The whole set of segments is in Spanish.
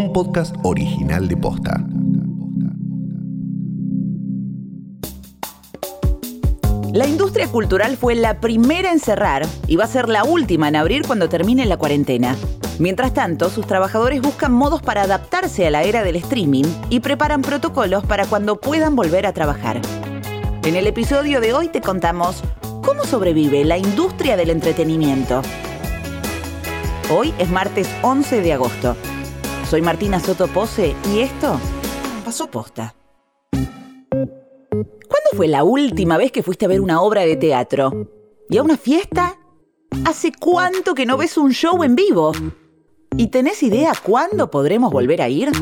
un podcast original de Posta. La industria cultural fue la primera en cerrar y va a ser la última en abrir cuando termine la cuarentena. Mientras tanto, sus trabajadores buscan modos para adaptarse a la era del streaming y preparan protocolos para cuando puedan volver a trabajar. En el episodio de hoy te contamos cómo sobrevive la industria del entretenimiento. Hoy es martes 11 de agosto. Soy Martina Soto Pose y esto pasó posta. ¿Cuándo fue la última vez que fuiste a ver una obra de teatro? ¿Y a una fiesta? ¿Hace cuánto que no ves un show en vivo? ¿Y tenés idea cuándo podremos volver a ir?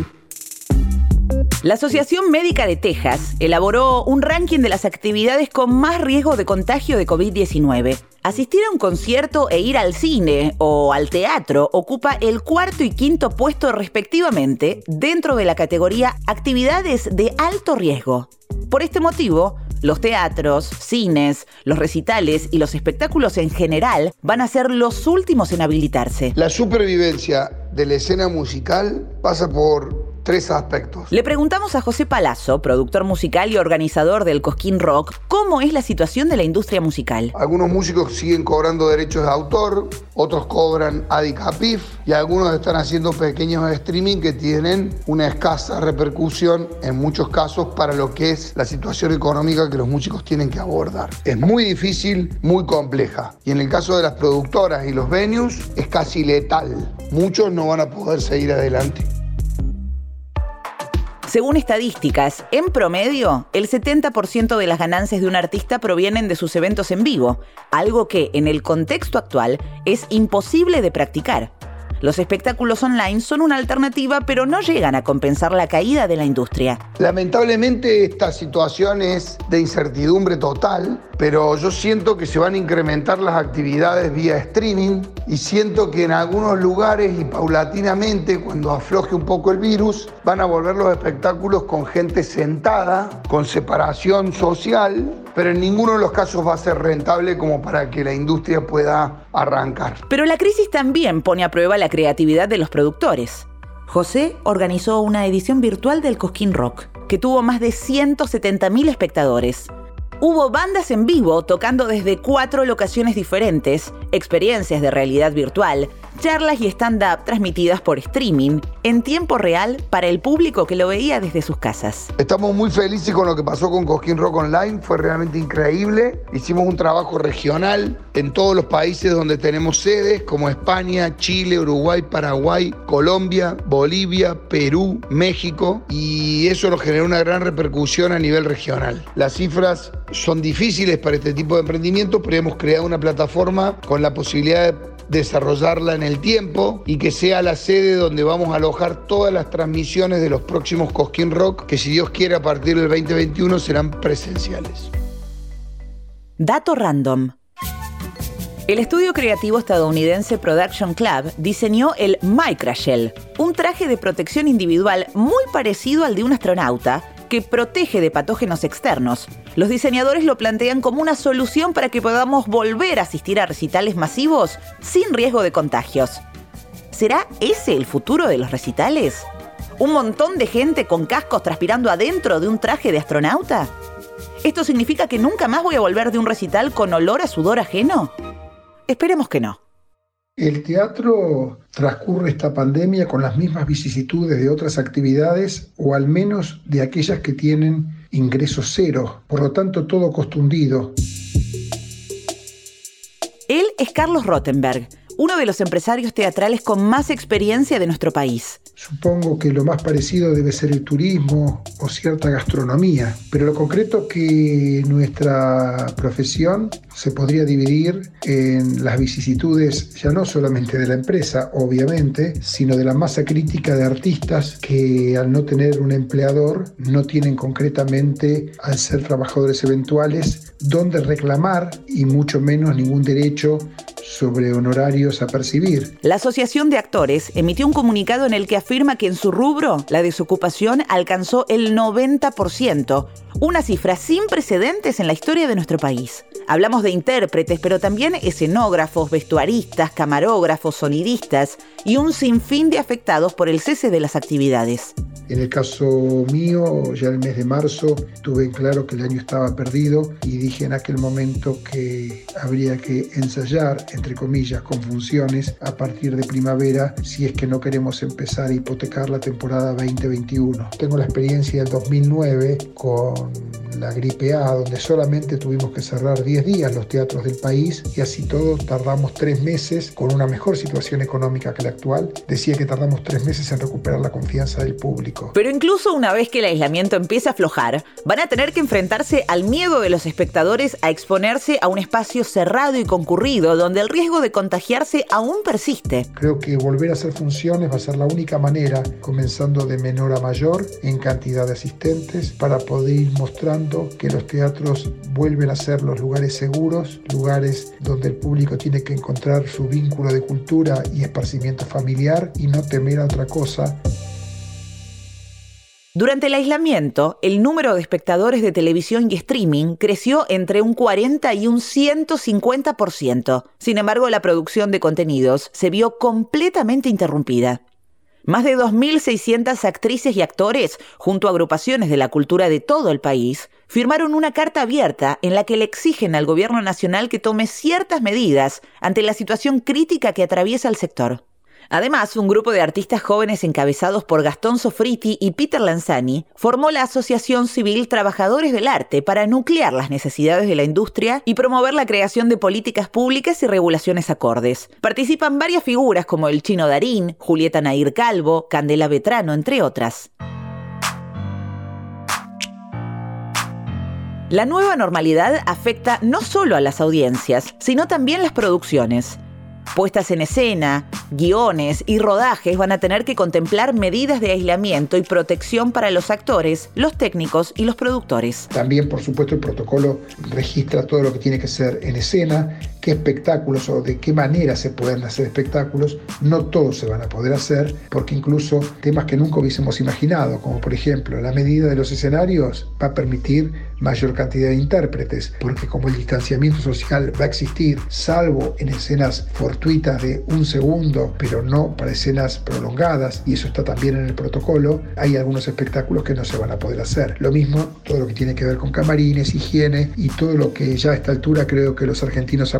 La Asociación Médica de Texas elaboró un ranking de las actividades con más riesgo de contagio de COVID-19. Asistir a un concierto e ir al cine o al teatro ocupa el cuarto y quinto puesto respectivamente dentro de la categoría actividades de alto riesgo. Por este motivo, los teatros, cines, los recitales y los espectáculos en general van a ser los últimos en habilitarse. La supervivencia de la escena musical pasa por tres aspectos. Le preguntamos a José Palazzo, productor musical y organizador del Cosquín Rock, cómo es la situación de la industria musical. Algunos músicos siguen cobrando derechos de autor, otros cobran ADICAPIF y algunos están haciendo pequeños streaming que tienen una escasa repercusión en muchos casos para lo que es la situación económica que los músicos tienen que abordar. Es muy difícil, muy compleja. Y en el caso de las productoras y los venues es casi letal. Muchos no van a poder seguir adelante. Según estadísticas, en promedio, el 70% de las ganancias de un artista provienen de sus eventos en vivo, algo que en el contexto actual es imposible de practicar. Los espectáculos online son una alternativa, pero no llegan a compensar la caída de la industria. Lamentablemente esta situación es de incertidumbre total, pero yo siento que se van a incrementar las actividades vía streaming y siento que en algunos lugares y paulatinamente, cuando afloje un poco el virus, van a volver los espectáculos con gente sentada, con separación social, pero en ninguno de los casos va a ser rentable como para que la industria pueda arrancar. Pero la crisis también pone a prueba la creatividad de los productores. José organizó una edición virtual del Cosquín Rock, que tuvo más de 170.000 espectadores. Hubo bandas en vivo tocando desde cuatro locaciones diferentes, experiencias de realidad virtual, charlas y stand-up transmitidas por streaming en tiempo real para el público que lo veía desde sus casas. Estamos muy felices con lo que pasó con Cosquín Rock Online, fue realmente increíble. Hicimos un trabajo regional en todos los países donde tenemos sedes, como España, Chile, Uruguay, Paraguay, Colombia, Bolivia, Perú, México, y eso nos generó una gran repercusión a nivel regional. Las cifras son difíciles para este tipo de emprendimiento, pero hemos creado una plataforma con la posibilidad de desarrollarla en el tiempo y que sea la sede donde vamos a alojar todas las transmisiones de los próximos Cosquín Rock, que si Dios quiere a partir del 2021 serán presenciales. Dato random. El estudio creativo estadounidense Production Club diseñó el Micrashell, un traje de protección individual muy parecido al de un astronauta, que protege de patógenos externos. Los diseñadores lo plantean como una solución para que podamos volver a asistir a recitales masivos sin riesgo de contagios. ¿Será ese el futuro de los recitales? ¿Un montón de gente con cascos transpirando adentro de un traje de astronauta? ¿Esto significa que nunca más voy a volver de un recital con olor a sudor ajeno? Esperemos que no. El teatro transcurre esta pandemia con las mismas vicisitudes de otras actividades o al menos de aquellas que tienen ingresos cero, por lo tanto todo costundido. Él es Carlos Rottenberg, uno de los empresarios teatrales con más experiencia de nuestro país. Supongo que lo más parecido debe ser el turismo o cierta gastronomía, pero lo concreto es que nuestra profesión se podría dividir en las vicisitudes ya no solamente de la empresa, obviamente, sino de la masa crítica de artistas que al no tener un empleador no tienen concretamente, al ser trabajadores eventuales, dónde reclamar y mucho menos ningún derecho sobre honorarios a percibir. La Asociación de Actores emitió un comunicado en el que afirma que en su rubro la desocupación alcanzó el 90%, una cifra sin precedentes en la historia de nuestro país. Hablamos de intérpretes, pero también escenógrafos, vestuaristas, camarógrafos, sonidistas y un sinfín de afectados por el cese de las actividades. En el caso mío, ya el mes de marzo, tuve claro que el año estaba perdido y dije en aquel momento que habría que ensayar, entre comillas, con funciones a partir de primavera si es que no queremos empezar a hipotecar la temporada 2021. Tengo la experiencia del 2009 con la gripe A, donde solamente tuvimos que cerrar 10 días los teatros del país y así todo tardamos tres meses con una mejor situación económica que la actual. Decía que tardamos tres meses en recuperar la confianza del público. Pero incluso una vez que el aislamiento empieza a aflojar, van a tener que enfrentarse al miedo de los espectadores a exponerse a un espacio cerrado y concurrido donde el riesgo de contagiarse aún persiste. Creo que volver a hacer funciones va a ser la única manera, comenzando de menor a mayor en cantidad de asistentes, para poder ir mostrando que los teatros vuelven a ser los lugares seguros, lugares donde el público tiene que encontrar su vínculo de cultura y esparcimiento familiar y no temer a otra cosa durante el aislamiento, el número de espectadores de televisión y streaming creció entre un 40 y un 150%. Sin embargo, la producción de contenidos se vio completamente interrumpida. Más de 2.600 actrices y actores, junto a agrupaciones de la cultura de todo el país, firmaron una carta abierta en la que le exigen al gobierno nacional que tome ciertas medidas ante la situación crítica que atraviesa el sector. Además, un grupo de artistas jóvenes encabezados por Gastón Sofriti y Peter Lanzani formó la Asociación Civil Trabajadores del Arte para nuclear las necesidades de la industria y promover la creación de políticas públicas y regulaciones acordes. Participan varias figuras como el Chino Darín, Julieta Nair Calvo, Candela Vetrano, entre otras. La nueva normalidad afecta no solo a las audiencias, sino también las producciones. Puestas en escena, guiones y rodajes van a tener que contemplar medidas de aislamiento y protección para los actores, los técnicos y los productores. También, por supuesto, el protocolo registra todo lo que tiene que ser en escena, qué espectáculos o de qué manera se pueden hacer espectáculos. No todos se van a poder hacer, porque incluso temas que nunca hubiésemos imaginado, como por ejemplo la medida de los escenarios, va a permitir mayor cantidad de intérpretes, porque como el distanciamiento social va a existir, salvo en escenas fortuitas de un segundo, pero no para escenas prolongadas, y eso está también en el protocolo, hay algunos espectáculos que no se van a poder hacer. Lo mismo todo lo que tiene que ver con camarines, higiene y todo lo que ya a esta altura creo que los argentinos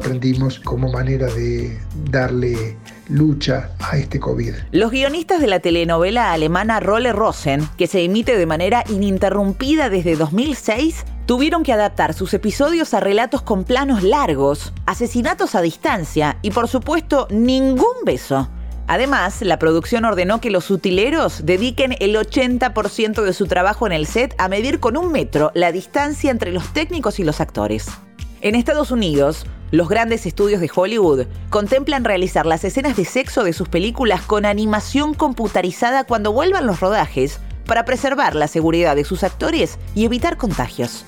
como manera de darle lucha a este COVID. Los guionistas de la telenovela alemana Rolle Rosen, que se emite de manera ininterrumpida desde 2006, tuvieron que adaptar sus episodios a relatos con planos largos, asesinatos a distancia y por supuesto ningún beso. Además, la producción ordenó que los utileros dediquen el 80% de su trabajo en el set a medir con un metro la distancia entre los técnicos y los actores. En Estados Unidos, los grandes estudios de Hollywood contemplan realizar las escenas de sexo de sus películas con animación computarizada cuando vuelvan los rodajes para preservar la seguridad de sus actores y evitar contagios.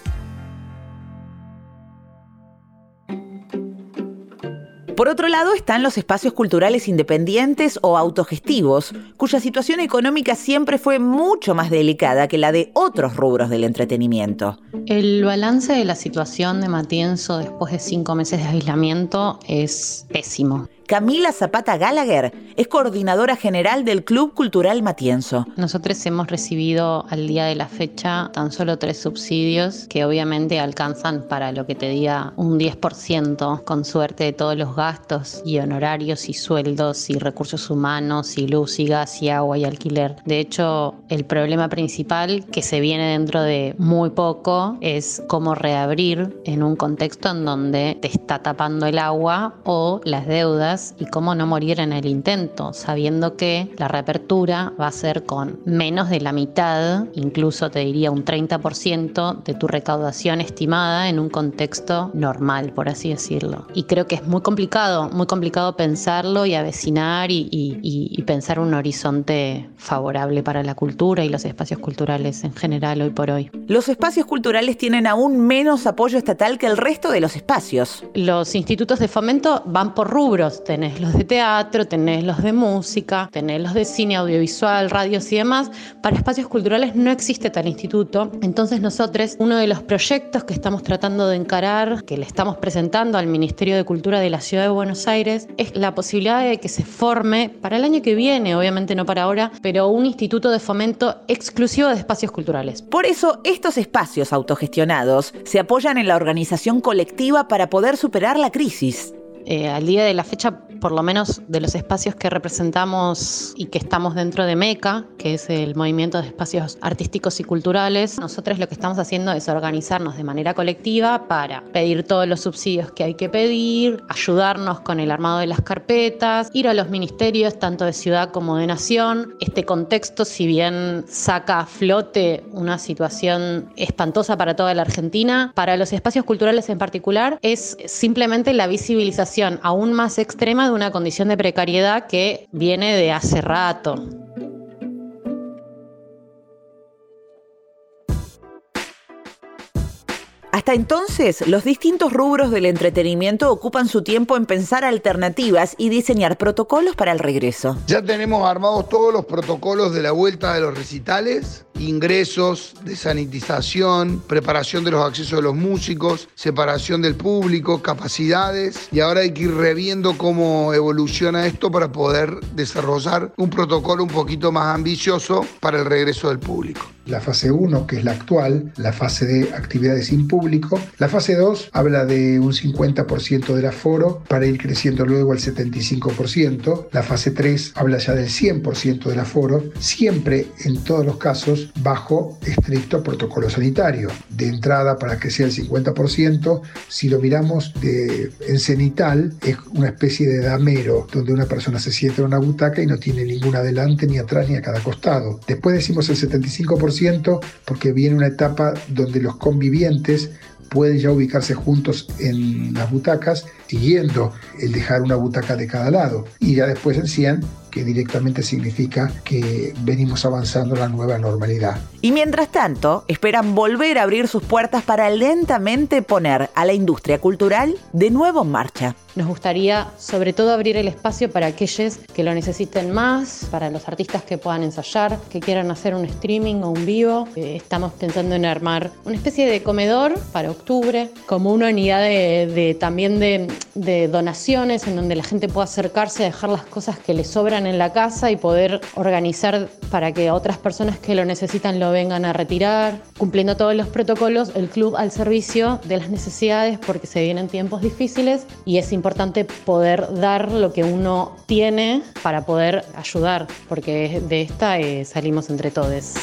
Por otro lado están los espacios culturales independientes o autogestivos, cuya situación económica siempre fue mucho más delicada que la de otros rubros del entretenimiento. El balance de la situación de Matienzo después de cinco meses de aislamiento es pésimo. Camila Zapata Gallagher es coordinadora general del Club Cultural Matienzo. Nosotros hemos recibido al día de la fecha tan solo tres subsidios que obviamente alcanzan para lo que te diga un 10% con suerte de todos los gastos y honorarios y sueldos y recursos humanos y luz y gas y agua y alquiler. De hecho, el problema principal que se viene dentro de muy poco es cómo reabrir en un contexto en donde te está tapando el agua o las deudas medidas y cómo no morir en el intento, sabiendo que la reapertura va a ser con menos de la mitad, incluso te diría un 30% de tu recaudación estimada en un contexto normal, por así decirlo. Y creo que es muy complicado, muy complicado pensarlo y avecinar y, y pensar un horizonte favorable para la cultura y los espacios culturales en general hoy por hoy. Los espacios culturales tienen aún menos apoyo estatal que el resto de los espacios. Los institutos de fomento van por rubros. Tenés los de teatro, tenés los de música, tenés los de cine, audiovisual, radios y demás. Para espacios culturales no existe tal instituto. Entonces nosotros, uno de los proyectos que estamos tratando de encarar, que le estamos presentando al Ministerio de Cultura de la Ciudad de Buenos Aires, es la posibilidad de que se forme para el año que viene, obviamente no para ahora, pero un instituto de fomento exclusivo de espacios culturales. Por eso, estos espacios autogestionados se apoyan en la organización colectiva para poder superar la crisis. Eh, al día de la fecha, por lo menos de los espacios que representamos y que estamos dentro de MECA, que es el Movimiento de Espacios Artísticos y Culturales, nosotros lo que estamos haciendo es organizarnos de manera colectiva para pedir todos los subsidios que hay que pedir, ayudarnos con el armado de las carpetas, ir a los ministerios tanto de ciudad como de nación. Este contexto, si bien saca a flote una situación espantosa para toda la Argentina, para los espacios culturales en particular es simplemente la visibilización aún más extrema de una condición de precariedad que viene de hace rato. Hasta entonces, los distintos rubros del entretenimiento ocupan su tiempo en pensar alternativas y diseñar protocolos para el regreso. Ya tenemos armados todos los protocolos de la vuelta de los recitales, ingresos, de sanitización, preparación de los accesos de los músicos, separación del público, capacidades y ahora hay que ir reviendo cómo evoluciona esto para poder desarrollar un protocolo un poquito más ambicioso para el regreso del público. La fase 1, que es la actual, la fase de actividades sin público. La fase 2 habla de un 50% del aforo para ir creciendo luego al 75%. La fase 3 habla ya del 100% del aforo, siempre en todos los casos bajo estricto protocolo sanitario. De entrada, para que sea el 50%, si lo miramos en cenital, es una especie de damero, donde una persona se sienta en una butaca y no tiene ninguna adelante, ni atrás, ni a cada costado. Después decimos el 75% porque viene una etapa donde los convivientes pueden ya ubicarse juntos en las butacas, siguiendo el dejar una butaca de cada lado. Y ya después el 100 que directamente significa que venimos avanzando la nueva normalidad. Y mientras tanto, esperan volver a abrir sus puertas para lentamente poner a la industria cultural de nuevo en marcha. Nos gustaría sobre todo abrir el espacio para aquellos que lo necesiten más, para los artistas que puedan ensayar, que quieran hacer un streaming o un vivo. Eh, estamos pensando en armar una especie de comedor para octubre, como una unidad de, también de, de donaciones en donde la gente pueda acercarse a dejar las cosas que le sobran en la casa y poder organizar para que otras personas que lo necesitan lo vengan a retirar, cumpliendo todos los protocolos, el club al servicio de las necesidades porque se vienen tiempos difíciles y es importante poder dar lo que uno tiene para poder ayudar, porque de esta eh, salimos entre todos.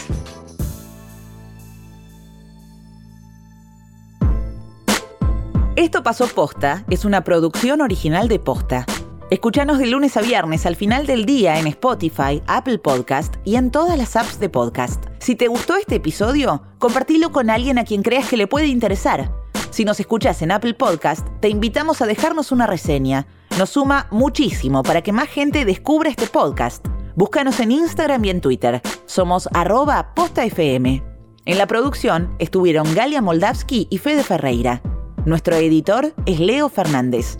Esto pasó posta es una producción original de posta. Escuchanos de lunes a viernes al final del día en Spotify, Apple Podcast y en todas las apps de podcast. Si te gustó este episodio, compartilo con alguien a quien creas que le puede interesar. Si nos escuchas en Apple Podcast, te invitamos a dejarnos una reseña. Nos suma muchísimo para que más gente descubra este podcast. Búscanos en Instagram y en Twitter. Somos arroba postafm. En la producción estuvieron Galia Moldavsky y Fede Ferreira. Nuestro editor es Leo Fernández.